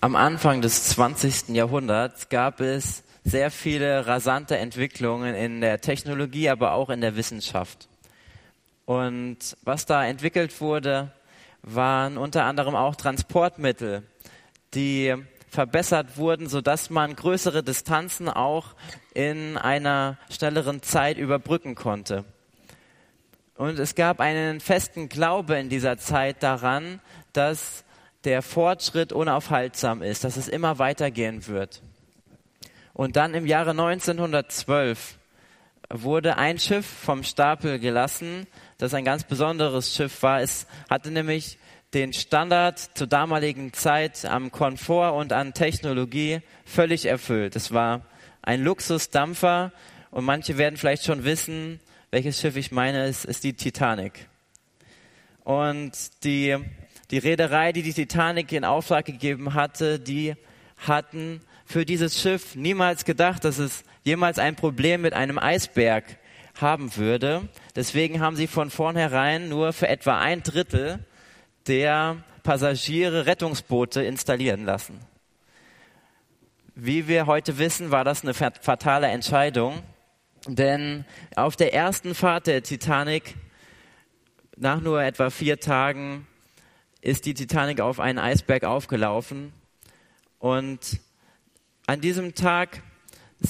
Am Anfang des 20. Jahrhunderts gab es sehr viele rasante Entwicklungen in der Technologie, aber auch in der Wissenschaft. Und was da entwickelt wurde, waren unter anderem auch Transportmittel, die verbessert wurden, sodass man größere Distanzen auch in einer schnelleren Zeit überbrücken konnte. Und es gab einen festen Glaube in dieser Zeit daran, dass der Fortschritt unaufhaltsam ist, dass es immer weitergehen wird. Und dann im Jahre 1912 wurde ein Schiff vom Stapel gelassen, das ein ganz besonderes Schiff war. Es hatte nämlich den Standard zur damaligen Zeit am Komfort und an Technologie völlig erfüllt. Es war ein Luxusdampfer und manche werden vielleicht schon wissen, welches Schiff ich meine, es ist die Titanic. Und die die Reederei, die die Titanic in Auftrag gegeben hatte, die hatten für dieses Schiff niemals gedacht, dass es jemals ein Problem mit einem Eisberg haben würde. Deswegen haben sie von vornherein nur für etwa ein Drittel der Passagiere Rettungsboote installieren lassen. Wie wir heute wissen, war das eine fatale Entscheidung, denn auf der ersten Fahrt der Titanic, nach nur etwa vier Tagen, ist die Titanic auf einen Eisberg aufgelaufen. Und an diesem Tag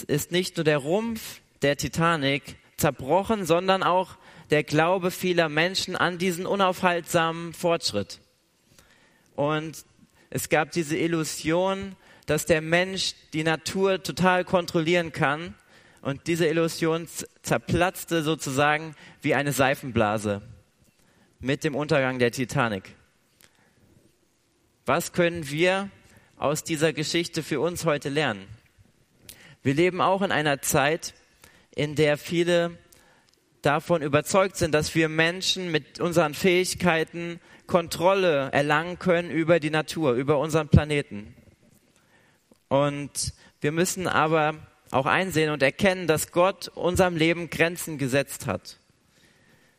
ist nicht nur der Rumpf der Titanic zerbrochen, sondern auch der Glaube vieler Menschen an diesen unaufhaltsamen Fortschritt. Und es gab diese Illusion, dass der Mensch die Natur total kontrollieren kann. Und diese Illusion zerplatzte sozusagen wie eine Seifenblase mit dem Untergang der Titanic. Was können wir aus dieser Geschichte für uns heute lernen? Wir leben auch in einer Zeit, in der viele davon überzeugt sind, dass wir Menschen mit unseren Fähigkeiten Kontrolle erlangen können über die Natur, über unseren Planeten. Und wir müssen aber auch einsehen und erkennen, dass Gott unserem Leben Grenzen gesetzt hat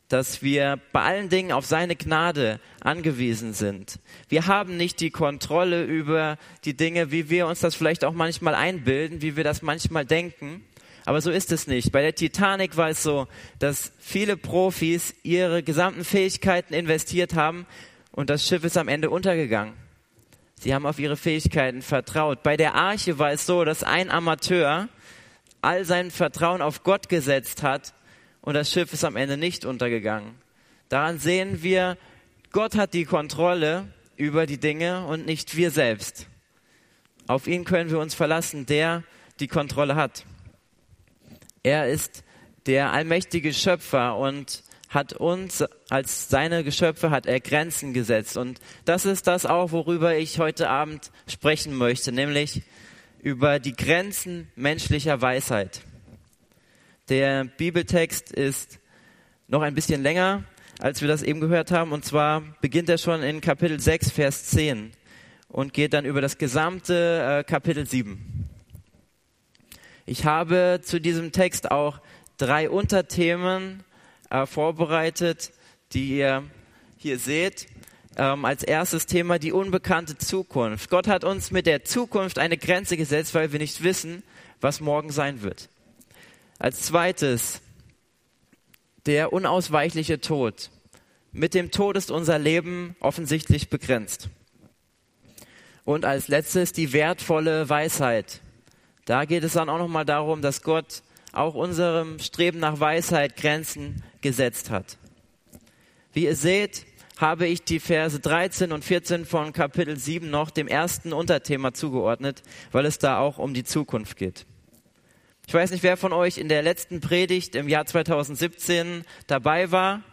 dass wir bei allen Dingen auf seine Gnade angewiesen sind. Wir haben nicht die Kontrolle über die Dinge, wie wir uns das vielleicht auch manchmal einbilden, wie wir das manchmal denken. Aber so ist es nicht. Bei der Titanic war es so, dass viele Profis ihre gesamten Fähigkeiten investiert haben und das Schiff ist am Ende untergegangen. Sie haben auf ihre Fähigkeiten vertraut. Bei der Arche war es so, dass ein Amateur all sein Vertrauen auf Gott gesetzt hat und das Schiff ist am Ende nicht untergegangen. Daran sehen wir, Gott hat die Kontrolle über die Dinge und nicht wir selbst. Auf ihn können wir uns verlassen, der die Kontrolle hat. Er ist der allmächtige Schöpfer und hat uns als seine Geschöpfe hat er Grenzen gesetzt und das ist das auch, worüber ich heute Abend sprechen möchte, nämlich über die Grenzen menschlicher Weisheit. Der Bibeltext ist noch ein bisschen länger, als wir das eben gehört haben. Und zwar beginnt er schon in Kapitel 6, Vers 10 und geht dann über das gesamte äh, Kapitel 7. Ich habe zu diesem Text auch drei Unterthemen äh, vorbereitet, die ihr hier seht. Ähm, als erstes Thema die unbekannte Zukunft. Gott hat uns mit der Zukunft eine Grenze gesetzt, weil wir nicht wissen, was morgen sein wird. Als zweites der unausweichliche Tod. Mit dem Tod ist unser Leben offensichtlich begrenzt. Und als letztes die wertvolle Weisheit. Da geht es dann auch nochmal darum, dass Gott auch unserem Streben nach Weisheit Grenzen gesetzt hat. Wie ihr seht, habe ich die Verse 13 und 14 von Kapitel 7 noch dem ersten Unterthema zugeordnet, weil es da auch um die Zukunft geht. Ich weiß nicht, wer von euch in der letzten Predigt im Jahr 2017 dabei war.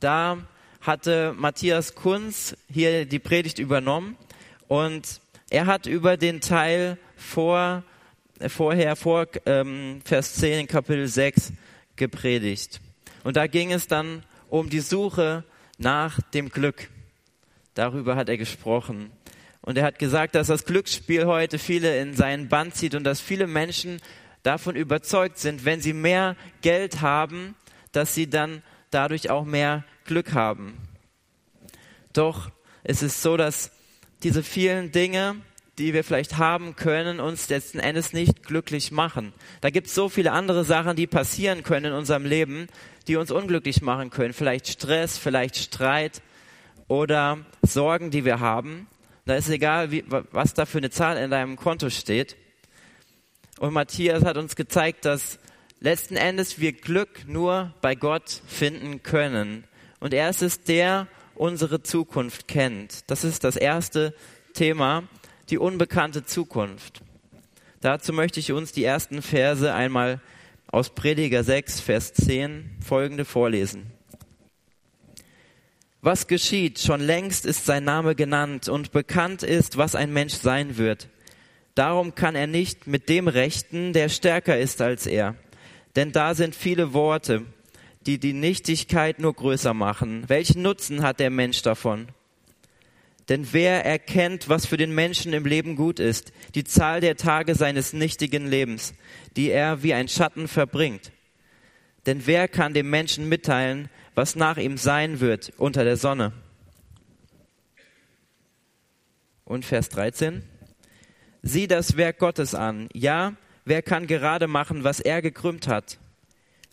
Da hatte Matthias Kunz hier die Predigt übernommen und er hat über den Teil vor, vorher vor ähm, Vers 10 in Kapitel 6 gepredigt. Und da ging es dann um die Suche nach dem Glück. Darüber hat er gesprochen. Und er hat gesagt, dass das Glücksspiel heute viele in seinen Band zieht und dass viele Menschen davon überzeugt sind, wenn sie mehr Geld haben, dass sie dann dadurch auch mehr Glück haben. Doch es ist so, dass diese vielen Dinge die wir vielleicht haben, können uns letzten Endes nicht glücklich machen. Da gibt es so viele andere Sachen, die passieren können in unserem Leben, die uns unglücklich machen können. Vielleicht Stress, vielleicht Streit oder Sorgen, die wir haben. Da ist egal, wie, was da für eine Zahl in deinem Konto steht. Und Matthias hat uns gezeigt, dass letzten Endes wir Glück nur bei Gott finden können. Und er ist es, der unsere Zukunft kennt. Das ist das erste Thema, die unbekannte Zukunft. Dazu möchte ich uns die ersten Verse einmal aus Prediger 6, Vers 10 folgende vorlesen. Was geschieht? Schon längst ist sein Name genannt und bekannt ist, was ein Mensch sein wird. Darum kann er nicht mit dem rechten, der stärker ist als er. Denn da sind viele Worte, die die Nichtigkeit nur größer machen. Welchen Nutzen hat der Mensch davon? Denn wer erkennt, was für den Menschen im Leben gut ist, die Zahl der Tage seines nichtigen Lebens, die er wie ein Schatten verbringt? Denn wer kann dem Menschen mitteilen, was nach ihm sein wird unter der Sonne? Und Vers 13. Sieh das Werk Gottes an. Ja, wer kann gerade machen, was er gekrümmt hat?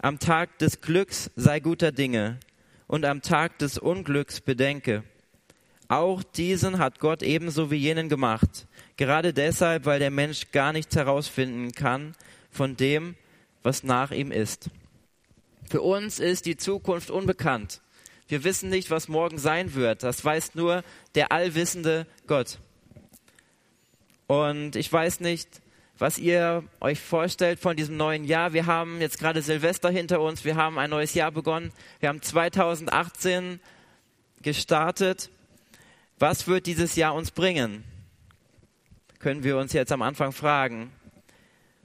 Am Tag des Glücks sei guter Dinge und am Tag des Unglücks bedenke. Auch diesen hat Gott ebenso wie jenen gemacht. Gerade deshalb, weil der Mensch gar nichts herausfinden kann von dem, was nach ihm ist. Für uns ist die Zukunft unbekannt. Wir wissen nicht, was morgen sein wird. Das weiß nur der allwissende Gott. Und ich weiß nicht, was ihr euch vorstellt von diesem neuen Jahr. Wir haben jetzt gerade Silvester hinter uns, wir haben ein neues Jahr begonnen, wir haben 2018 gestartet. Was wird dieses Jahr uns bringen? Können wir uns jetzt am Anfang fragen.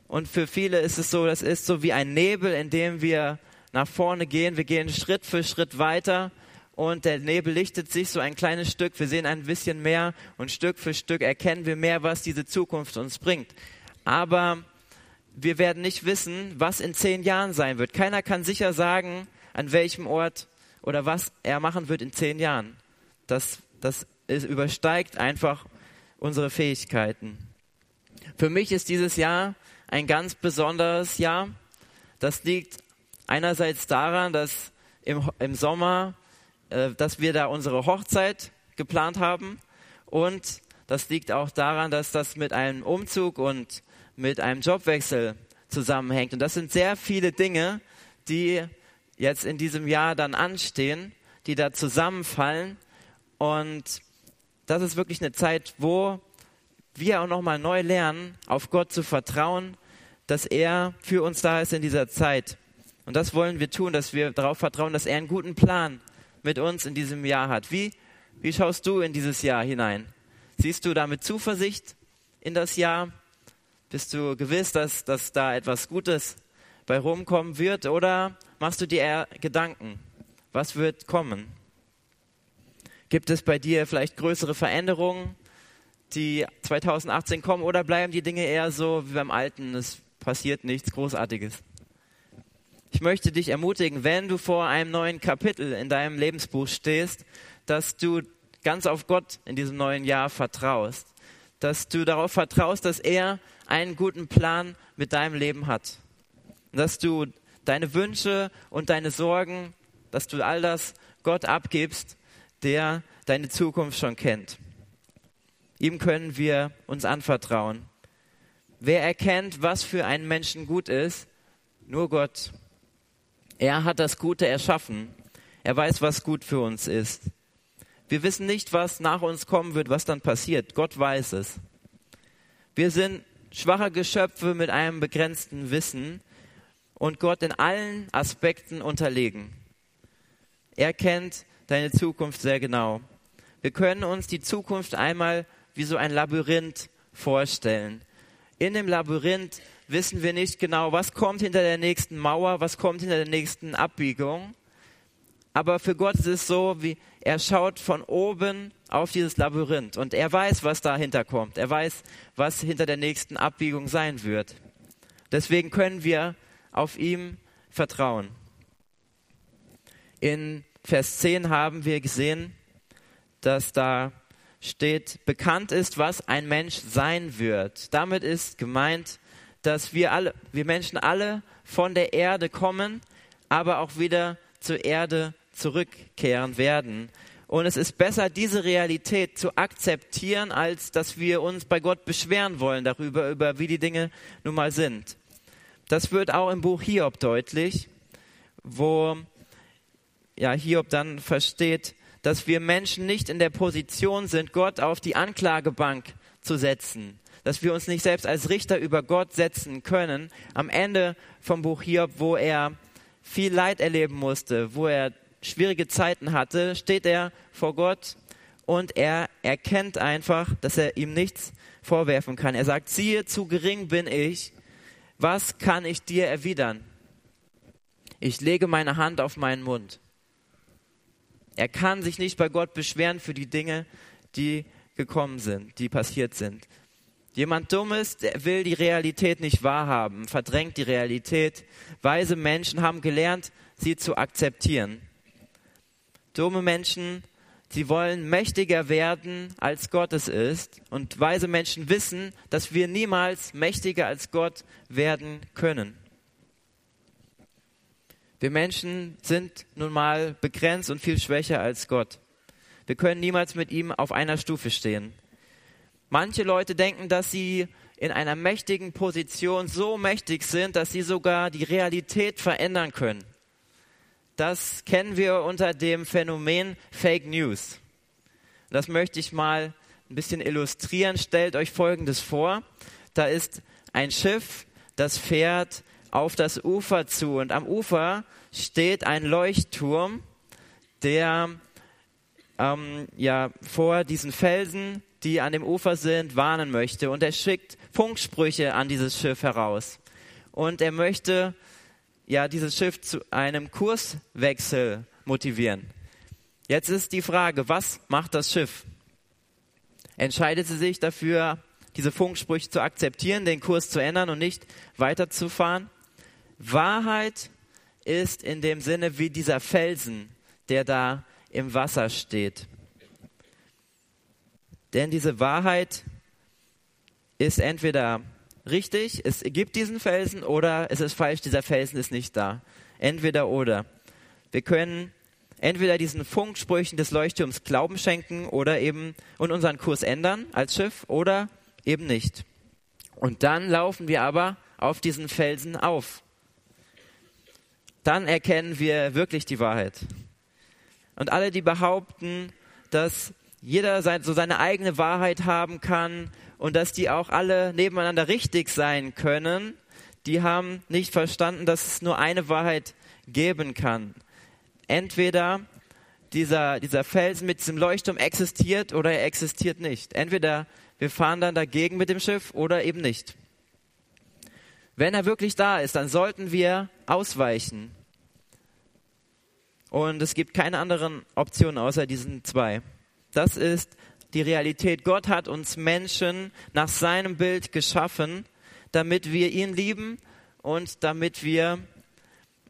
Und für viele ist es so, das ist so wie ein Nebel, in dem wir nach vorne gehen. Wir gehen Schritt für Schritt weiter und der Nebel lichtet sich so ein kleines Stück. Wir sehen ein bisschen mehr und Stück für Stück erkennen wir mehr, was diese Zukunft uns bringt aber wir werden nicht wissen, was in zehn Jahren sein wird. Keiner kann sicher sagen, an welchem Ort oder was er machen wird in zehn Jahren. Das, das ist, übersteigt einfach unsere Fähigkeiten. Für mich ist dieses Jahr ein ganz besonderes Jahr. Das liegt einerseits daran, dass im, im Sommer, äh, dass wir da unsere Hochzeit geplant haben und das liegt auch daran, dass das mit einem Umzug und mit einem Jobwechsel zusammenhängt. Und das sind sehr viele Dinge, die jetzt in diesem Jahr dann anstehen, die da zusammenfallen. Und das ist wirklich eine Zeit, wo wir auch nochmal neu lernen, auf Gott zu vertrauen, dass er für uns da ist in dieser Zeit. Und das wollen wir tun, dass wir darauf vertrauen, dass er einen guten Plan mit uns in diesem Jahr hat. Wie, wie schaust du in dieses Jahr hinein? Siehst du da mit Zuversicht in das Jahr? Bist du gewiss, dass, dass da etwas Gutes bei rumkommen wird oder machst du dir eher Gedanken? Was wird kommen? Gibt es bei dir vielleicht größere Veränderungen, die 2018 kommen oder bleiben die Dinge eher so wie beim Alten? Es passiert nichts Großartiges. Ich möchte dich ermutigen, wenn du vor einem neuen Kapitel in deinem Lebensbuch stehst, dass du ganz auf Gott in diesem neuen Jahr vertraust. Dass du darauf vertraust, dass er einen guten Plan mit deinem Leben hat. dass du deine Wünsche und deine Sorgen, dass du all das Gott abgibst, der deine Zukunft schon kennt. Ihm können wir uns anvertrauen. Wer erkennt, was für einen Menschen gut ist? Nur Gott. Er hat das Gute erschaffen. Er weiß, was gut für uns ist. Wir wissen nicht, was nach uns kommen wird, was dann passiert. Gott weiß es. Wir sind schwache Geschöpfe mit einem begrenzten Wissen und Gott in allen Aspekten unterlegen. Er kennt deine Zukunft sehr genau. Wir können uns die Zukunft einmal wie so ein Labyrinth vorstellen. In dem Labyrinth wissen wir nicht genau, was kommt hinter der nächsten Mauer, was kommt hinter der nächsten Abbiegung. Aber für Gott ist es so, wie er schaut von oben auf dieses Labyrinth und er weiß, was dahinter kommt. Er weiß, was hinter der nächsten Abbiegung sein wird. Deswegen können wir auf ihm vertrauen. In Vers 10 haben wir gesehen, dass da steht, bekannt ist, was ein Mensch sein wird. Damit ist gemeint, dass wir alle, wir Menschen alle von der Erde kommen, aber auch wieder zur Erde zurückkehren werden. Und es ist besser, diese Realität zu akzeptieren, als dass wir uns bei Gott beschweren wollen darüber, über wie die Dinge nun mal sind. Das wird auch im Buch Hiob deutlich, wo ja, Hiob dann versteht, dass wir Menschen nicht in der Position sind, Gott auf die Anklagebank zu setzen, dass wir uns nicht selbst als Richter über Gott setzen können. Am Ende vom Buch Hiob, wo er viel Leid erleben musste, wo er schwierige Zeiten hatte, steht er vor Gott und er erkennt einfach, dass er ihm nichts vorwerfen kann. Er sagt, siehe, zu gering bin ich, was kann ich dir erwidern? Ich lege meine Hand auf meinen Mund. Er kann sich nicht bei Gott beschweren für die Dinge, die gekommen sind, die passiert sind. Jemand Dummes, der will die Realität nicht wahrhaben, verdrängt die Realität. Weise Menschen haben gelernt, sie zu akzeptieren. Dumme Menschen, sie wollen mächtiger werden, als Gott es ist. Und weise Menschen wissen, dass wir niemals mächtiger als Gott werden können. Wir Menschen sind nun mal begrenzt und viel schwächer als Gott. Wir können niemals mit ihm auf einer Stufe stehen. Manche Leute denken, dass sie in einer mächtigen Position so mächtig sind, dass sie sogar die Realität verändern können. Das kennen wir unter dem Phänomen Fake News. Das möchte ich mal ein bisschen illustrieren. Stellt euch Folgendes vor. Da ist ein Schiff, das fährt auf das Ufer zu. Und am Ufer steht ein Leuchtturm, der ähm, ja vor diesen Felsen, die an dem Ufer sind, warnen möchte. Und er schickt Funksprüche an dieses Schiff heraus. Und er möchte ja dieses Schiff zu einem Kurswechsel motivieren. Jetzt ist die Frage, was macht das Schiff? Entscheidet sie sich dafür, diese Funksprüche zu akzeptieren, den Kurs zu ändern und nicht weiterzufahren? Wahrheit ist in dem Sinne wie dieser Felsen, der da im Wasser steht. Denn diese Wahrheit ist entweder richtig, es gibt diesen Felsen, oder es ist falsch, dieser Felsen ist nicht da. Entweder oder. Wir können entweder diesen Funksprüchen des Leuchtturms Glauben schenken oder eben und unseren Kurs ändern als Schiff oder eben nicht. Und dann laufen wir aber auf diesen Felsen auf dann erkennen wir wirklich die Wahrheit. Und alle, die behaupten, dass jeder so seine eigene Wahrheit haben kann und dass die auch alle nebeneinander richtig sein können, die haben nicht verstanden, dass es nur eine Wahrheit geben kann. Entweder dieser, dieser Felsen mit diesem Leuchtturm existiert oder er existiert nicht. Entweder wir fahren dann dagegen mit dem Schiff oder eben nicht. Wenn er wirklich da ist, dann sollten wir ausweichen. Und es gibt keine anderen Optionen außer diesen zwei. Das ist die Realität. Gott hat uns Menschen nach seinem Bild geschaffen, damit wir ihn lieben und damit wir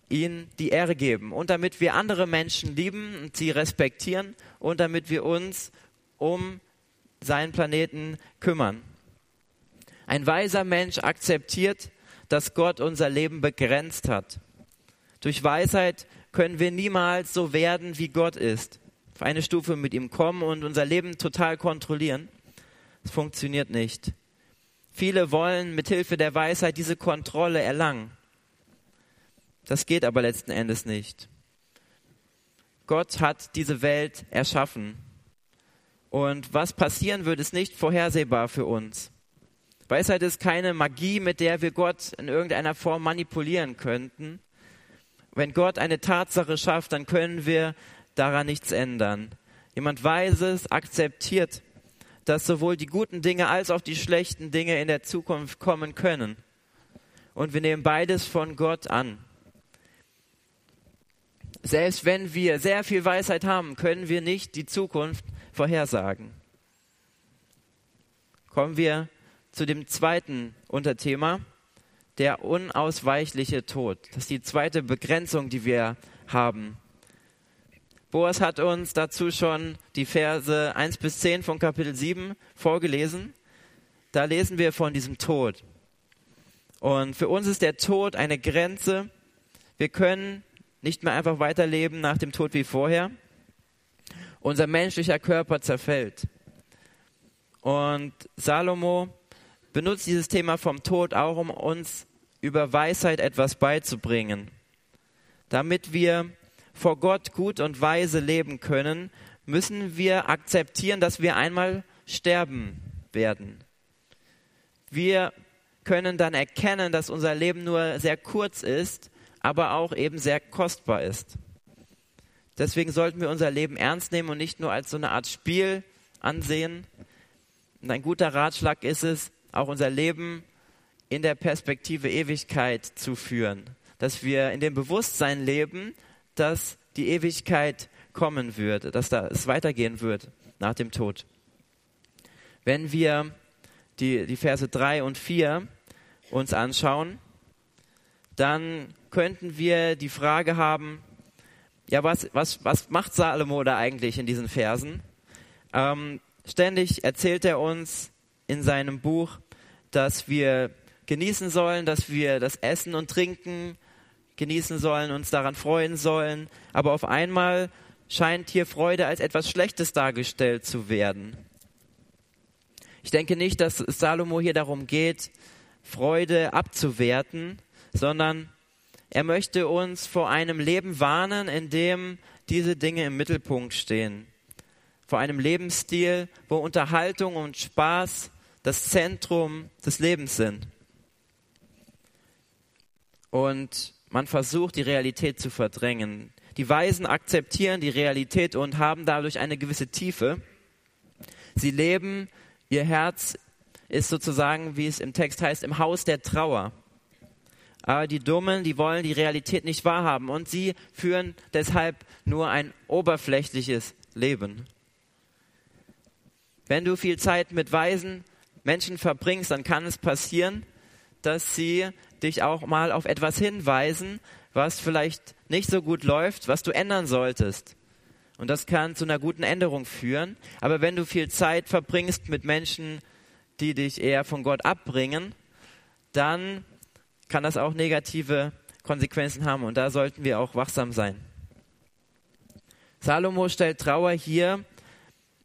ihm die Ehre geben und damit wir andere Menschen lieben und sie respektieren und damit wir uns um seinen Planeten kümmern. Ein weiser Mensch akzeptiert, dass Gott unser Leben begrenzt hat. Durch Weisheit können wir niemals so werden, wie Gott ist. Auf eine Stufe mit ihm kommen und unser Leben total kontrollieren. Es funktioniert nicht. Viele wollen mit Hilfe der Weisheit diese Kontrolle erlangen. Das geht aber letzten Endes nicht. Gott hat diese Welt erschaffen. Und was passieren wird, ist nicht vorhersehbar für uns. Weisheit ist keine Magie, mit der wir Gott in irgendeiner Form manipulieren könnten. Wenn Gott eine Tatsache schafft, dann können wir daran nichts ändern. Jemand Weises akzeptiert, dass sowohl die guten Dinge als auch die schlechten Dinge in der Zukunft kommen können. Und wir nehmen beides von Gott an. Selbst wenn wir sehr viel Weisheit haben, können wir nicht die Zukunft vorhersagen. Kommen wir zu dem zweiten Unterthema der unausweichliche Tod. Das ist die zweite Begrenzung, die wir haben. Boas hat uns dazu schon die Verse 1 bis 10 von Kapitel 7 vorgelesen. Da lesen wir von diesem Tod. Und für uns ist der Tod eine Grenze. Wir können nicht mehr einfach weiterleben nach dem Tod wie vorher. Unser menschlicher Körper zerfällt. Und Salomo benutzt dieses Thema vom Tod auch, um uns über Weisheit etwas beizubringen. Damit wir vor Gott gut und weise leben können, müssen wir akzeptieren, dass wir einmal sterben werden. Wir können dann erkennen, dass unser Leben nur sehr kurz ist, aber auch eben sehr kostbar ist. Deswegen sollten wir unser Leben ernst nehmen und nicht nur als so eine Art Spiel ansehen. Und ein guter Ratschlag ist es, auch unser Leben in der Perspektive Ewigkeit zu führen. Dass wir in dem Bewusstsein leben, dass die Ewigkeit kommen wird, dass da es weitergehen wird nach dem Tod. Wenn wir die, die Verse 3 und 4 uns anschauen, dann könnten wir die Frage haben, ja, was, was, was macht Salomo da eigentlich in diesen Versen? Ähm, ständig erzählt er uns in seinem Buch, dass wir genießen sollen, dass wir das Essen und Trinken genießen sollen, uns daran freuen sollen. Aber auf einmal scheint hier Freude als etwas Schlechtes dargestellt zu werden. Ich denke nicht, dass Salomo hier darum geht, Freude abzuwerten, sondern er möchte uns vor einem Leben warnen, in dem diese Dinge im Mittelpunkt stehen. Vor einem Lebensstil, wo Unterhaltung und Spaß das Zentrum des Lebens sind. Und man versucht, die Realität zu verdrängen. Die Weisen akzeptieren die Realität und haben dadurch eine gewisse Tiefe. Sie leben, ihr Herz ist sozusagen, wie es im Text heißt, im Haus der Trauer. Aber die Dummen, die wollen die Realität nicht wahrhaben und sie führen deshalb nur ein oberflächliches Leben. Wenn du viel Zeit mit weisen Menschen verbringst, dann kann es passieren, dass sie dich auch mal auf etwas hinweisen, was vielleicht nicht so gut läuft, was du ändern solltest. Und das kann zu einer guten Änderung führen. Aber wenn du viel Zeit verbringst mit Menschen, die dich eher von Gott abbringen, dann kann das auch negative Konsequenzen haben. Und da sollten wir auch wachsam sein. Salomo stellt Trauer hier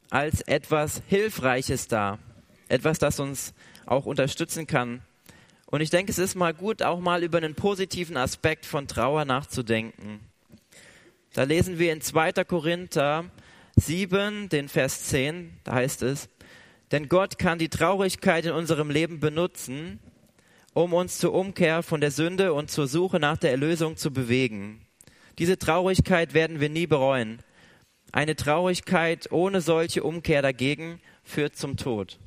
als etwas Hilfreiches dar. Etwas, das uns auch unterstützen kann, und ich denke, es ist mal gut, auch mal über einen positiven Aspekt von Trauer nachzudenken. Da lesen wir in 2. Korinther 7, den Vers 10, da heißt es, denn Gott kann die Traurigkeit in unserem Leben benutzen, um uns zur Umkehr von der Sünde und zur Suche nach der Erlösung zu bewegen. Diese Traurigkeit werden wir nie bereuen. Eine Traurigkeit ohne solche Umkehr dagegen führt zum Tod.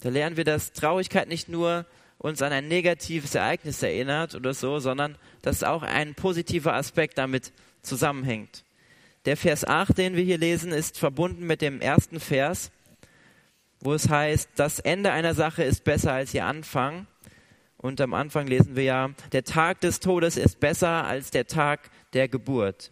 Da lernen wir, dass Traurigkeit nicht nur uns an ein negatives Ereignis erinnert oder so, sondern dass auch ein positiver Aspekt damit zusammenhängt. Der Vers 8, den wir hier lesen, ist verbunden mit dem ersten Vers, wo es heißt, das Ende einer Sache ist besser als ihr Anfang. Und am Anfang lesen wir ja, der Tag des Todes ist besser als der Tag der Geburt.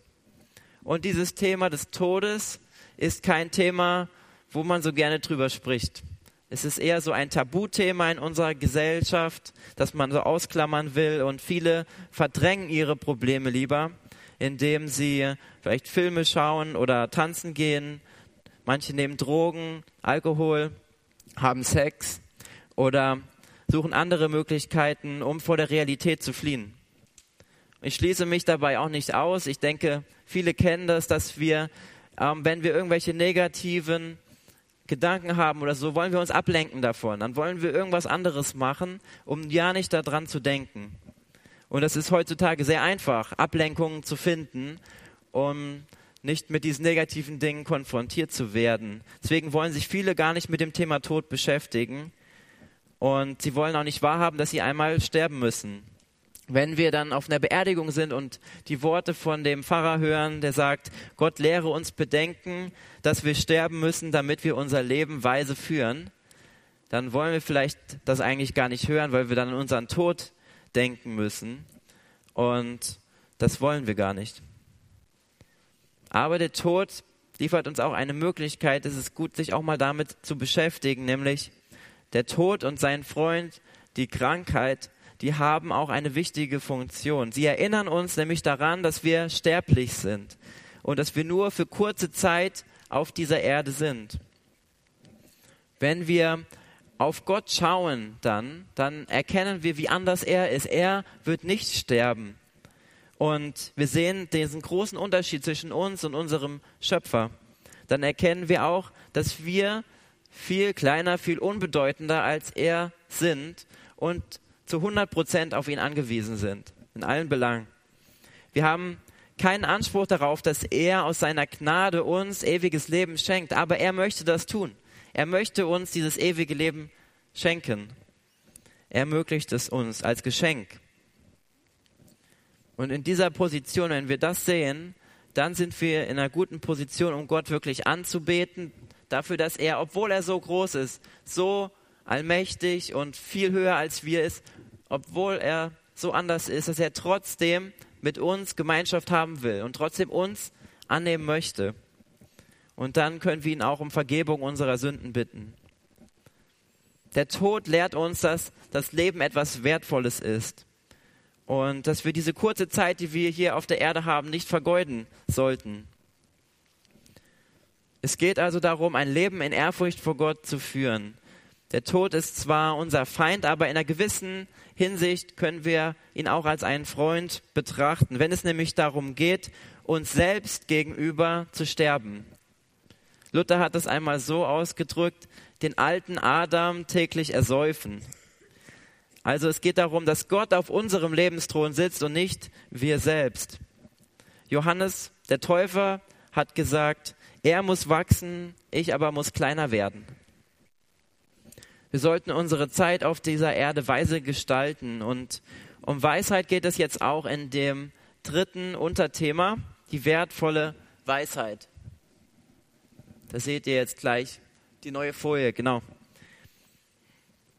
Und dieses Thema des Todes ist kein Thema, wo man so gerne drüber spricht. Es ist eher so ein Tabuthema in unserer Gesellschaft, das man so ausklammern will und viele verdrängen ihre Probleme lieber, indem sie vielleicht Filme schauen oder tanzen gehen. Manche nehmen Drogen, Alkohol, haben Sex oder suchen andere Möglichkeiten, um vor der Realität zu fliehen. Ich schließe mich dabei auch nicht aus. Ich denke, viele kennen das, dass wir, ähm, wenn wir irgendwelche negativen Gedanken haben oder so, wollen wir uns ablenken davon. Dann wollen wir irgendwas anderes machen, um ja nicht daran zu denken. Und es ist heutzutage sehr einfach, Ablenkungen zu finden, um nicht mit diesen negativen Dingen konfrontiert zu werden. Deswegen wollen sich viele gar nicht mit dem Thema Tod beschäftigen. Und sie wollen auch nicht wahrhaben, dass sie einmal sterben müssen wenn wir dann auf einer Beerdigung sind und die Worte von dem Pfarrer hören, der sagt, Gott lehre uns bedenken, dass wir sterben müssen, damit wir unser Leben weise führen, dann wollen wir vielleicht das eigentlich gar nicht hören, weil wir dann an unseren Tod denken müssen. Und das wollen wir gar nicht. Aber der Tod liefert uns auch eine Möglichkeit, es ist gut, sich auch mal damit zu beschäftigen, nämlich der Tod und sein Freund, die Krankheit, die haben auch eine wichtige Funktion. Sie erinnern uns nämlich daran, dass wir sterblich sind und dass wir nur für kurze Zeit auf dieser Erde sind. Wenn wir auf Gott schauen dann, dann erkennen wir, wie anders er ist. Er wird nicht sterben. Und wir sehen diesen großen Unterschied zwischen uns und unserem Schöpfer. Dann erkennen wir auch, dass wir viel kleiner, viel unbedeutender als er sind und zu 100 Prozent auf ihn angewiesen sind, in allen Belangen. Wir haben keinen Anspruch darauf, dass er aus seiner Gnade uns ewiges Leben schenkt, aber er möchte das tun. Er möchte uns dieses ewige Leben schenken. Er ermöglicht es uns als Geschenk. Und in dieser Position, wenn wir das sehen, dann sind wir in einer guten Position, um Gott wirklich anzubeten, dafür, dass er, obwohl er so groß ist, so allmächtig und viel höher als wir ist, obwohl er so anders ist, dass er trotzdem mit uns Gemeinschaft haben will und trotzdem uns annehmen möchte. Und dann können wir ihn auch um Vergebung unserer Sünden bitten. Der Tod lehrt uns, dass das Leben etwas Wertvolles ist und dass wir diese kurze Zeit, die wir hier auf der Erde haben, nicht vergeuden sollten. Es geht also darum, ein Leben in Ehrfurcht vor Gott zu führen. Der Tod ist zwar unser Feind, aber in einer gewissen Hinsicht können wir ihn auch als einen Freund betrachten, wenn es nämlich darum geht, uns selbst gegenüber zu sterben. Luther hat es einmal so ausgedrückt, den alten Adam täglich ersäufen. Also es geht darum, dass Gott auf unserem Lebensthron sitzt und nicht wir selbst. Johannes, der Täufer, hat gesagt, er muss wachsen, ich aber muss kleiner werden. Wir sollten unsere Zeit auf dieser Erde weise gestalten. Und um Weisheit geht es jetzt auch in dem dritten Unterthema, die wertvolle Weisheit. Das seht ihr jetzt gleich, die neue Folie, genau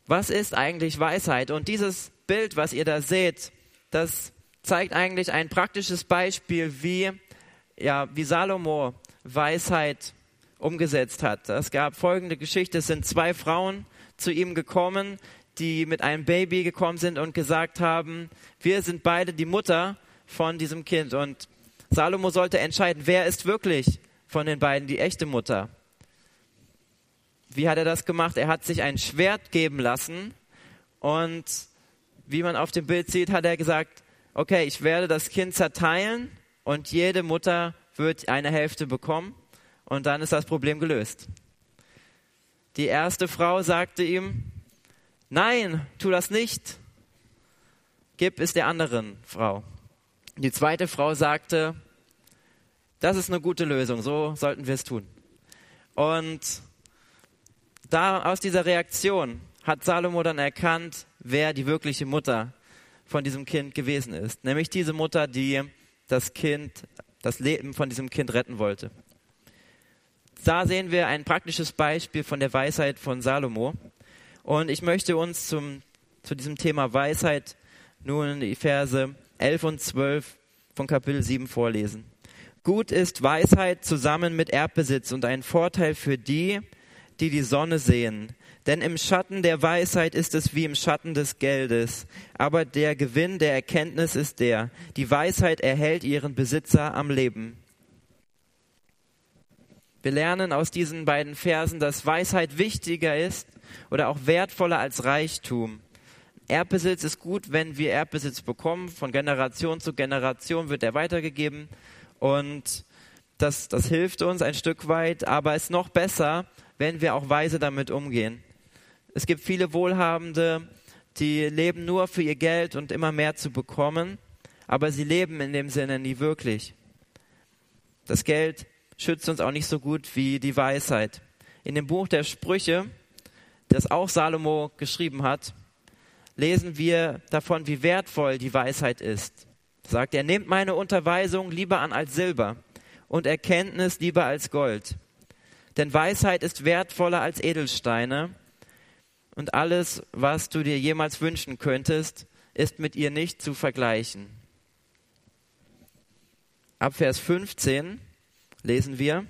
was ist eigentlich Weisheit? Und dieses Bild, was ihr da seht, das zeigt eigentlich ein praktisches Beispiel, wie, ja, wie Salomo Weisheit umgesetzt hat. Es gab folgende Geschichte. Es sind zwei Frauen zu ihm gekommen, die mit einem Baby gekommen sind und gesagt haben, wir sind beide die Mutter von diesem Kind. Und Salomo sollte entscheiden, wer ist wirklich von den beiden die echte Mutter. Wie hat er das gemacht? Er hat sich ein Schwert geben lassen und wie man auf dem Bild sieht, hat er gesagt, okay, ich werde das Kind zerteilen und jede Mutter wird eine Hälfte bekommen und dann ist das Problem gelöst. Die erste Frau sagte ihm, nein, tu das nicht. Gib es der anderen Frau. Die zweite Frau sagte, das ist eine gute Lösung, so sollten wir es tun. Und da, aus dieser Reaktion hat Salomo dann erkannt, wer die wirkliche Mutter von diesem Kind gewesen ist. Nämlich diese Mutter, die das Kind, das Leben von diesem Kind retten wollte. Da sehen wir ein praktisches Beispiel von der Weisheit von Salomo. Und ich möchte uns zum, zu diesem Thema Weisheit nun die Verse 11 und 12 von Kapitel 7 vorlesen. Gut ist Weisheit zusammen mit Erbbesitz und ein Vorteil für die, die die Sonne sehen. Denn im Schatten der Weisheit ist es wie im Schatten des Geldes. Aber der Gewinn der Erkenntnis ist der. Die Weisheit erhält ihren Besitzer am Leben. Wir lernen aus diesen beiden Versen, dass Weisheit wichtiger ist oder auch wertvoller als Reichtum. Erbbesitz ist gut, wenn wir Erbbesitz bekommen. Von Generation zu Generation wird er weitergegeben. Und das, das hilft uns ein Stück weit. Aber es ist noch besser, wenn wir auch weise damit umgehen. Es gibt viele Wohlhabende, die leben nur für ihr Geld und immer mehr zu bekommen, aber sie leben in dem Sinne nie wirklich. Das Geld schützt uns auch nicht so gut wie die Weisheit. In dem Buch der Sprüche, das auch Salomo geschrieben hat, lesen wir davon, wie wertvoll die Weisheit ist. Sagt er, nehmt meine Unterweisung lieber an als Silber und Erkenntnis lieber als Gold denn Weisheit ist wertvoller als Edelsteine und alles, was du dir jemals wünschen könntest, ist mit ihr nicht zu vergleichen. Ab Vers 15 lesen wir,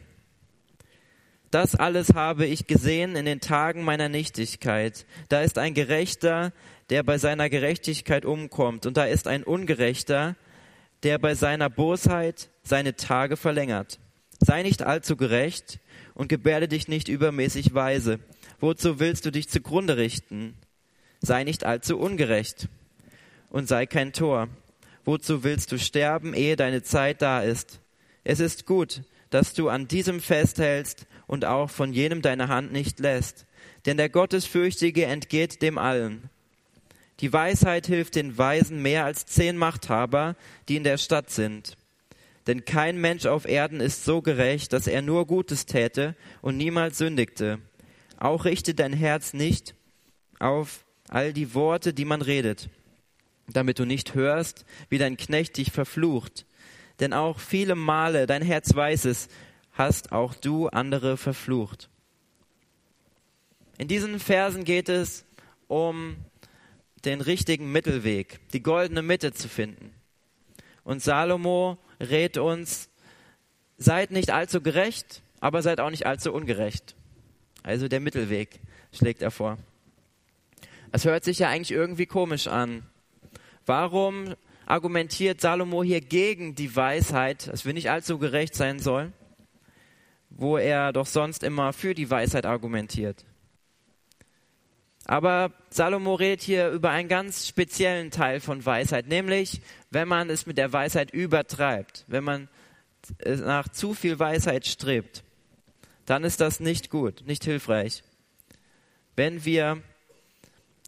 das alles habe ich gesehen in den Tagen meiner Nichtigkeit. Da ist ein Gerechter, der bei seiner Gerechtigkeit umkommt, und da ist ein Ungerechter, der bei seiner Bosheit seine Tage verlängert. Sei nicht allzu gerecht und gebärde dich nicht übermäßig weise. Wozu willst du dich zugrunde richten? Sei nicht allzu ungerecht und sei kein Tor. Wozu willst du sterben, ehe deine Zeit da ist? Es ist gut, dass du an diesem festhältst und auch von jenem deine Hand nicht lässt. Denn der Gottesfürchtige entgeht dem allen. Die Weisheit hilft den Weisen mehr als zehn Machthaber, die in der Stadt sind. Denn kein Mensch auf Erden ist so gerecht, dass er nur Gutes täte und niemals sündigte. Auch richte dein Herz nicht auf all die Worte, die man redet, damit du nicht hörst, wie dein Knecht dich verflucht. Denn auch viele Male, dein Herz weiß es, hast auch du andere verflucht. In diesen Versen geht es um den richtigen Mittelweg, die goldene Mitte zu finden. Und Salomo rät uns, seid nicht allzu gerecht, aber seid auch nicht allzu ungerecht. Also der Mittelweg schlägt er vor. Es hört sich ja eigentlich irgendwie komisch an. Warum argumentiert Salomo hier gegen die Weisheit, dass wir nicht allzu gerecht sein sollen, wo er doch sonst immer für die Weisheit argumentiert? Aber Salomo redet hier über einen ganz speziellen Teil von Weisheit, nämlich wenn man es mit der Weisheit übertreibt, wenn man nach zu viel Weisheit strebt, dann ist das nicht gut, nicht hilfreich. Wenn wir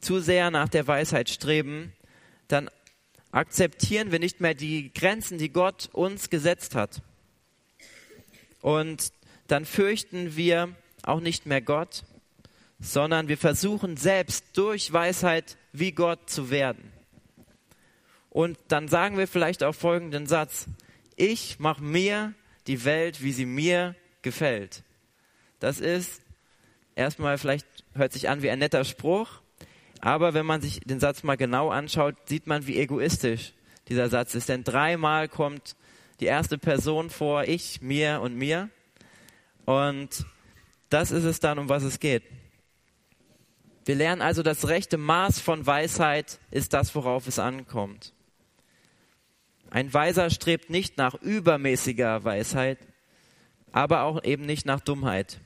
zu sehr nach der Weisheit streben, dann akzeptieren wir nicht mehr die Grenzen, die Gott uns gesetzt hat. Und dann fürchten wir auch nicht mehr Gott, sondern wir versuchen selbst durch Weisheit wie Gott zu werden. Und dann sagen wir vielleicht auch folgenden Satz. Ich mache mir die Welt, wie sie mir gefällt. Das ist erstmal vielleicht hört sich an wie ein netter Spruch, aber wenn man sich den Satz mal genau anschaut, sieht man, wie egoistisch dieser Satz ist. Denn dreimal kommt die erste Person vor, ich, mir und mir. Und das ist es dann, um was es geht. Wir lernen also, das rechte Maß von Weisheit ist das, worauf es ankommt. Ein Weiser strebt nicht nach übermäßiger Weisheit, aber auch eben nicht nach Dummheit.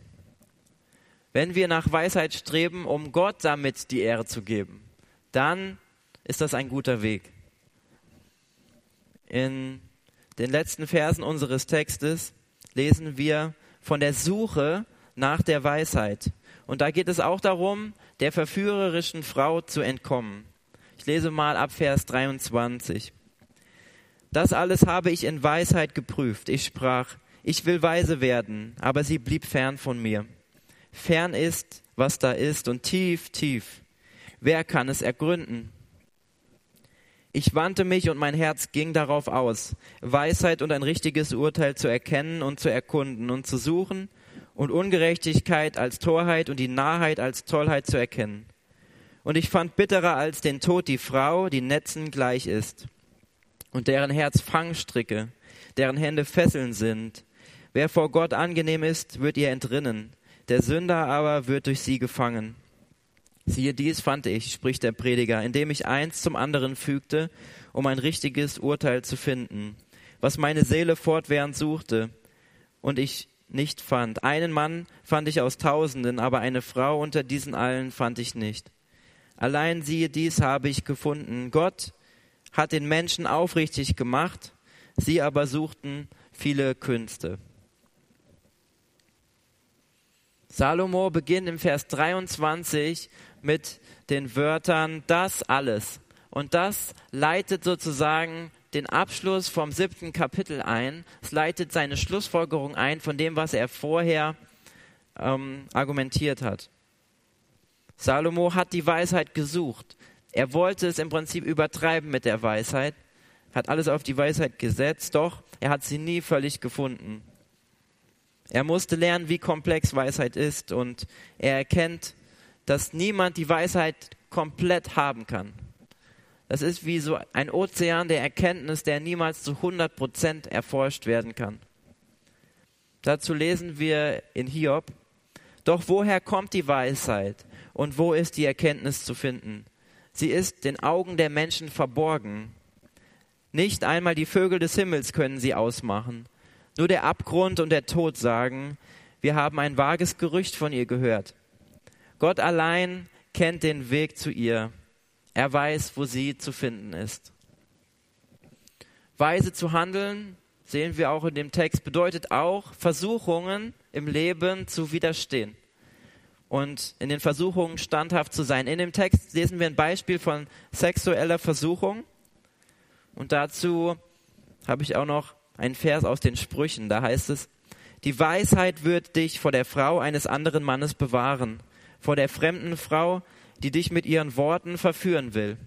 Wenn wir nach Weisheit streben, um Gott damit die Ehre zu geben, dann ist das ein guter Weg. In den letzten Versen unseres Textes lesen wir von der Suche nach der Weisheit. Und da geht es auch darum, der verführerischen Frau zu entkommen. Ich lese mal ab Vers 23. Das alles habe ich in Weisheit geprüft. Ich sprach, ich will weise werden, aber sie blieb fern von mir. Fern ist, was da ist, und tief, tief. Wer kann es ergründen? Ich wandte mich und mein Herz ging darauf aus, Weisheit und ein richtiges Urteil zu erkennen und zu erkunden und zu suchen und Ungerechtigkeit als Torheit und die Nahheit als Tollheit zu erkennen. Und ich fand bitterer als den Tod die Frau, die Netzen gleich ist, und deren Herz Fangstricke, deren Hände Fesseln sind. Wer vor Gott angenehm ist, wird ihr entrinnen, der Sünder aber wird durch sie gefangen. Siehe dies fand ich, spricht der Prediger, indem ich eins zum anderen fügte, um ein richtiges Urteil zu finden, was meine Seele fortwährend suchte, und ich nicht fand. Einen Mann fand ich aus Tausenden, aber eine Frau unter diesen allen fand ich nicht. Allein siehe, dies habe ich gefunden. Gott hat den Menschen aufrichtig gemacht, sie aber suchten viele Künste. Salomo beginnt im Vers 23 mit den Wörtern das alles. Und das leitet sozusagen den Abschluss vom siebten Kapitel ein. Es leitet seine Schlussfolgerung ein von dem, was er vorher ähm, argumentiert hat. Salomo hat die Weisheit gesucht. Er wollte es im Prinzip übertreiben mit der Weisheit, hat alles auf die Weisheit gesetzt, doch er hat sie nie völlig gefunden. Er musste lernen, wie komplex Weisheit ist und er erkennt, dass niemand die Weisheit komplett haben kann. Das ist wie so ein Ozean der Erkenntnis, der niemals zu 100 Prozent erforscht werden kann. Dazu lesen wir in Hiob, doch woher kommt die Weisheit und wo ist die Erkenntnis zu finden? Sie ist den Augen der Menschen verborgen. Nicht einmal die Vögel des Himmels können sie ausmachen. Nur der Abgrund und der Tod sagen, wir haben ein vages Gerücht von ihr gehört. Gott allein kennt den Weg zu ihr. Er weiß, wo sie zu finden ist. Weise zu handeln, sehen wir auch in dem Text, bedeutet auch, Versuchungen im Leben zu widerstehen und in den Versuchungen standhaft zu sein. In dem Text lesen wir ein Beispiel von sexueller Versuchung und dazu habe ich auch noch einen Vers aus den Sprüchen. Da heißt es, die Weisheit wird dich vor der Frau eines anderen Mannes bewahren, vor der fremden Frau, die dich mit ihren Worten verführen will.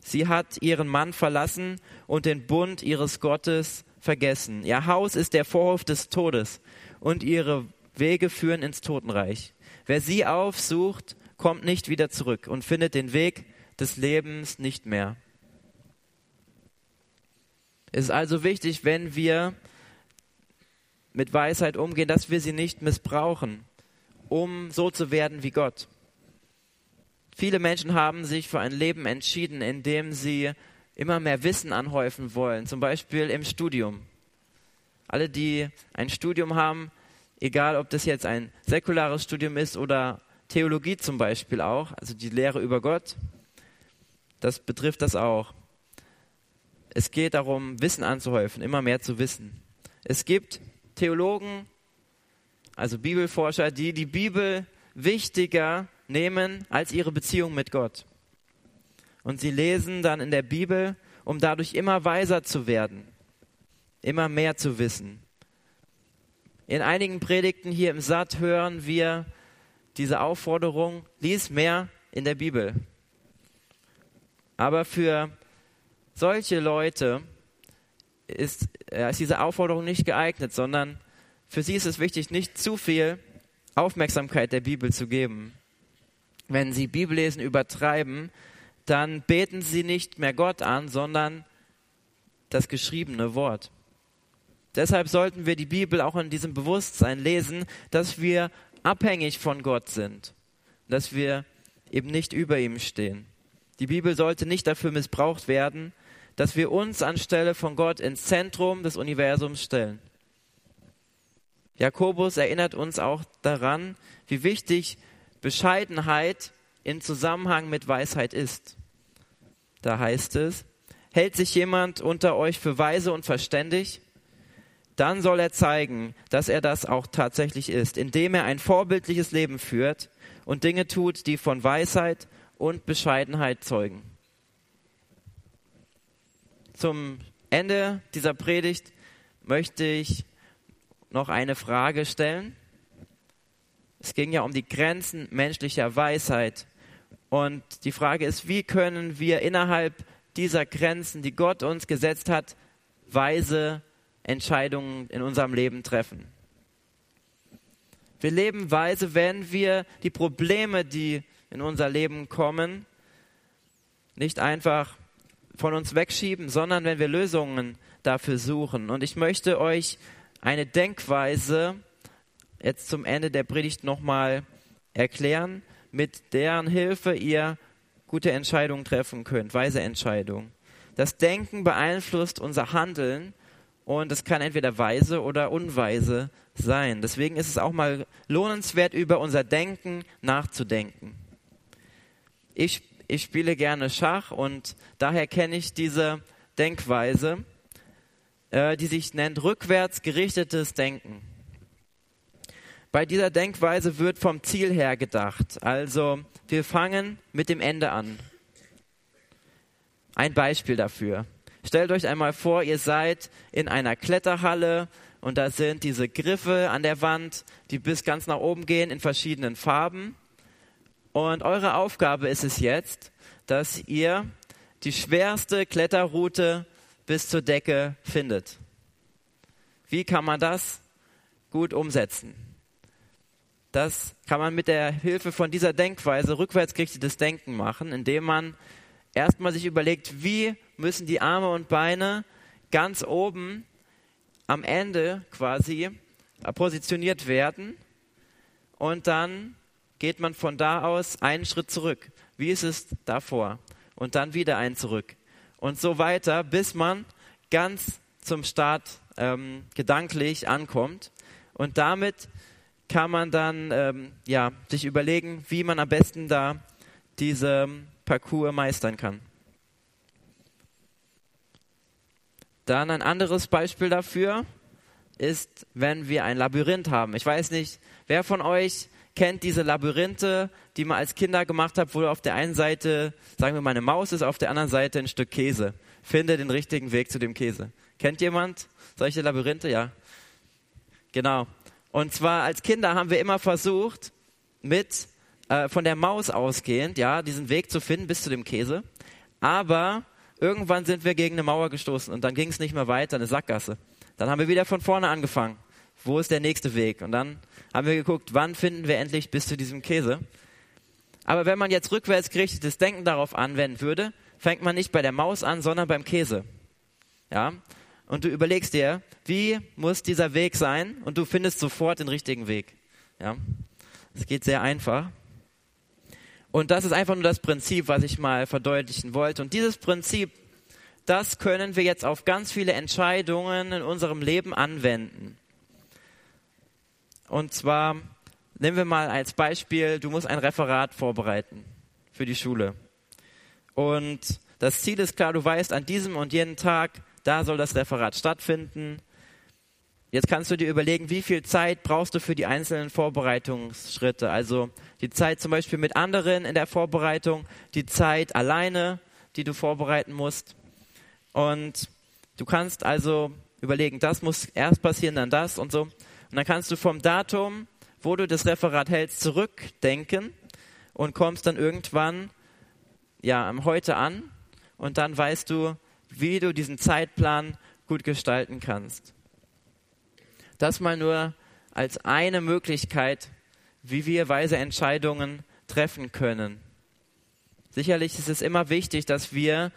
Sie hat ihren Mann verlassen und den Bund ihres Gottes vergessen. Ihr Haus ist der Vorhof des Todes und ihre Wege führen ins Totenreich. Wer sie aufsucht, kommt nicht wieder zurück und findet den Weg des Lebens nicht mehr. Es ist also wichtig, wenn wir mit Weisheit umgehen, dass wir sie nicht missbrauchen, um so zu werden wie Gott. Viele Menschen haben sich für ein Leben entschieden, in dem sie immer mehr Wissen anhäufen wollen, zum Beispiel im Studium. Alle, die ein Studium haben, egal ob das jetzt ein säkulares Studium ist oder Theologie zum Beispiel auch, also die Lehre über Gott, das betrifft das auch. Es geht darum, Wissen anzuhäufen, immer mehr zu wissen. Es gibt Theologen, also Bibelforscher, die die Bibel wichtiger nehmen als ihre Beziehung mit Gott. Und sie lesen dann in der Bibel, um dadurch immer weiser zu werden, immer mehr zu wissen. In einigen Predigten hier im Satt hören wir diese Aufforderung, lies mehr in der Bibel. Aber für solche Leute ist, äh, ist diese Aufforderung nicht geeignet, sondern für sie ist es wichtig, nicht zu viel Aufmerksamkeit der Bibel zu geben. Wenn sie Bibellesen übertreiben, dann beten sie nicht mehr Gott an, sondern das geschriebene Wort. Deshalb sollten wir die Bibel auch in diesem Bewusstsein lesen, dass wir abhängig von Gott sind, dass wir eben nicht über ihm stehen. Die Bibel sollte nicht dafür missbraucht werden, dass wir uns anstelle von Gott ins Zentrum des Universums stellen. Jakobus erinnert uns auch daran, wie wichtig Bescheidenheit in Zusammenhang mit Weisheit ist. Da heißt es, hält sich jemand unter euch für weise und verständig, dann soll er zeigen, dass er das auch tatsächlich ist, indem er ein vorbildliches Leben führt und Dinge tut, die von Weisheit und Bescheidenheit zeugen zum Ende dieser Predigt möchte ich noch eine Frage stellen. Es ging ja um die Grenzen menschlicher Weisheit. Und die Frage ist, wie können wir innerhalb dieser Grenzen, die Gott uns gesetzt hat, weise Entscheidungen in unserem Leben treffen? Wir leben weise, wenn wir die Probleme, die in unser Leben kommen, nicht einfach von uns wegschieben, sondern wenn wir Lösungen dafür suchen. Und ich möchte euch eine Denkweise jetzt zum Ende der Predigt nochmal erklären, mit deren Hilfe ihr gute Entscheidungen treffen könnt, weise Entscheidungen. Das Denken beeinflusst unser Handeln und es kann entweder weise oder unweise sein. Deswegen ist es auch mal lohnenswert, über unser Denken nachzudenken. Ich ich spiele gerne Schach und daher kenne ich diese Denkweise, äh, die sich nennt rückwärts gerichtetes Denken. Bei dieser Denkweise wird vom Ziel her gedacht. Also wir fangen mit dem Ende an. Ein Beispiel dafür. Stellt euch einmal vor, ihr seid in einer Kletterhalle und da sind diese Griffe an der Wand, die bis ganz nach oben gehen in verschiedenen Farben. Und eure Aufgabe ist es jetzt, dass ihr die schwerste Kletterroute bis zur Decke findet. Wie kann man das gut umsetzen? Das kann man mit der Hilfe von dieser Denkweise rückwärtsgerichtetes Denken machen, indem man erstmal sich überlegt, wie müssen die Arme und Beine ganz oben am Ende quasi positioniert werden und dann geht man von da aus einen Schritt zurück. Wie ist es davor? Und dann wieder einen zurück. Und so weiter, bis man ganz zum Start ähm, gedanklich ankommt. Und damit kann man dann ähm, ja, sich überlegen, wie man am besten da diese Parcours meistern kann. Dann ein anderes Beispiel dafür ist, wenn wir ein Labyrinth haben. Ich weiß nicht, wer von euch kennt diese Labyrinthe, die man als Kinder gemacht hat, wo auf der einen Seite, sagen wir mal, eine Maus ist, auf der anderen Seite ein Stück Käse. Finde den richtigen Weg zu dem Käse. Kennt jemand solche Labyrinthe? Ja. Genau. Und zwar als Kinder haben wir immer versucht, mit äh, von der Maus ausgehend, ja, diesen Weg zu finden bis zu dem Käse. Aber irgendwann sind wir gegen eine Mauer gestoßen und dann ging es nicht mehr weiter, eine Sackgasse. Dann haben wir wieder von vorne angefangen. Wo ist der nächste Weg? Und dann haben wir geguckt, wann finden wir endlich bis zu diesem Käse. Aber wenn man jetzt rückwärts gerichtetes Denken darauf anwenden würde, fängt man nicht bei der Maus an, sondern beim Käse. Ja? Und du überlegst dir, wie muss dieser Weg sein? Und du findest sofort den richtigen Weg. Ja? Es geht sehr einfach. Und das ist einfach nur das Prinzip, was ich mal verdeutlichen wollte. Und dieses Prinzip, das können wir jetzt auf ganz viele Entscheidungen in unserem Leben anwenden. Und zwar nehmen wir mal als Beispiel, du musst ein Referat vorbereiten für die Schule. Und das Ziel ist klar, du weißt, an diesem und jenen Tag, da soll das Referat stattfinden. Jetzt kannst du dir überlegen, wie viel Zeit brauchst du für die einzelnen Vorbereitungsschritte. Also die Zeit zum Beispiel mit anderen in der Vorbereitung, die Zeit alleine, die du vorbereiten musst. Und du kannst also überlegen, das muss erst passieren, dann das und so. Und dann kannst du vom Datum, wo du das Referat hältst, zurückdenken und kommst dann irgendwann ja am Heute an und dann weißt du, wie du diesen Zeitplan gut gestalten kannst. Das mal nur als eine Möglichkeit, wie wir weise Entscheidungen treffen können. Sicherlich ist es immer wichtig, dass wir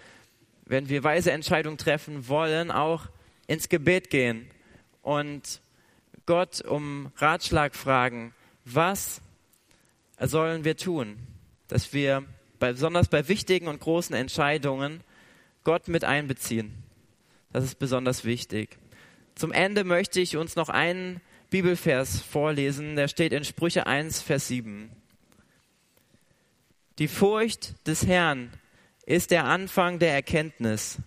wenn wir weise Entscheidungen treffen wollen, auch ins Gebet gehen und Gott um Ratschlag fragen, was sollen wir tun, dass wir besonders bei wichtigen und großen Entscheidungen Gott mit einbeziehen. Das ist besonders wichtig. Zum Ende möchte ich uns noch einen Bibelvers vorlesen, der steht in Sprüche 1, Vers 7. Die Furcht des Herrn ist der Anfang der Erkenntnis.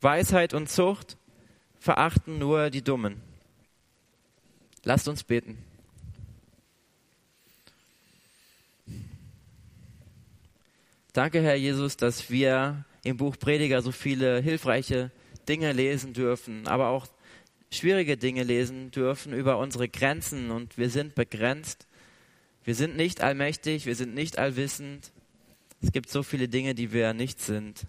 Weisheit und Zucht verachten nur die Dummen. Lasst uns beten. Danke, Herr Jesus, dass wir im Buch Prediger so viele hilfreiche Dinge lesen dürfen, aber auch schwierige Dinge lesen dürfen über unsere Grenzen und wir sind begrenzt. Wir sind nicht allmächtig, wir sind nicht allwissend, es gibt so viele Dinge, die wir nicht sind.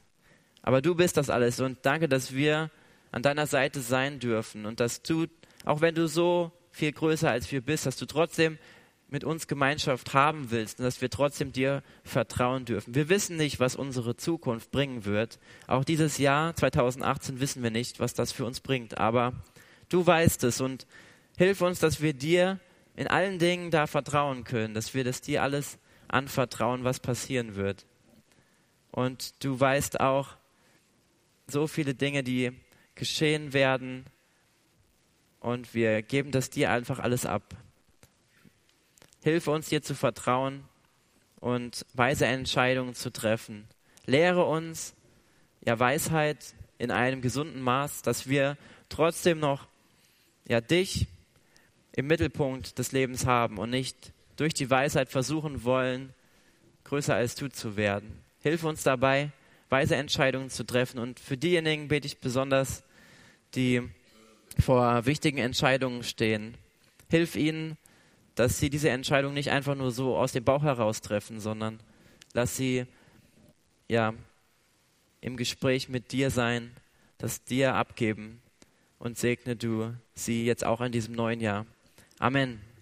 Aber du bist das alles und danke, dass wir an deiner Seite sein dürfen und dass du, auch wenn du so viel größer als wir bist, dass du trotzdem mit uns Gemeinschaft haben willst und dass wir trotzdem dir vertrauen dürfen. Wir wissen nicht, was unsere Zukunft bringen wird. Auch dieses Jahr 2018 wissen wir nicht, was das für uns bringt. Aber du weißt es und hilf uns, dass wir dir in allen Dingen da vertrauen können, dass wir das dir alles anvertrauen, was passieren wird. Und du weißt auch so viele Dinge, die geschehen werden. Und wir geben das dir einfach alles ab. Hilfe uns dir zu vertrauen und weise Entscheidungen zu treffen. Lehre uns ja Weisheit in einem gesunden Maß, dass wir trotzdem noch ja dich im Mittelpunkt des Lebens haben und nicht durch die Weisheit versuchen wollen, größer als du zu werden. Hilf uns dabei, weise Entscheidungen zu treffen. Und für diejenigen bete ich besonders, die vor wichtigen Entscheidungen stehen. Hilf ihnen, dass sie diese Entscheidung nicht einfach nur so aus dem Bauch heraus treffen, sondern lass sie ja im Gespräch mit dir sein, das dir abgeben und segne du sie jetzt auch in diesem neuen Jahr. Amen.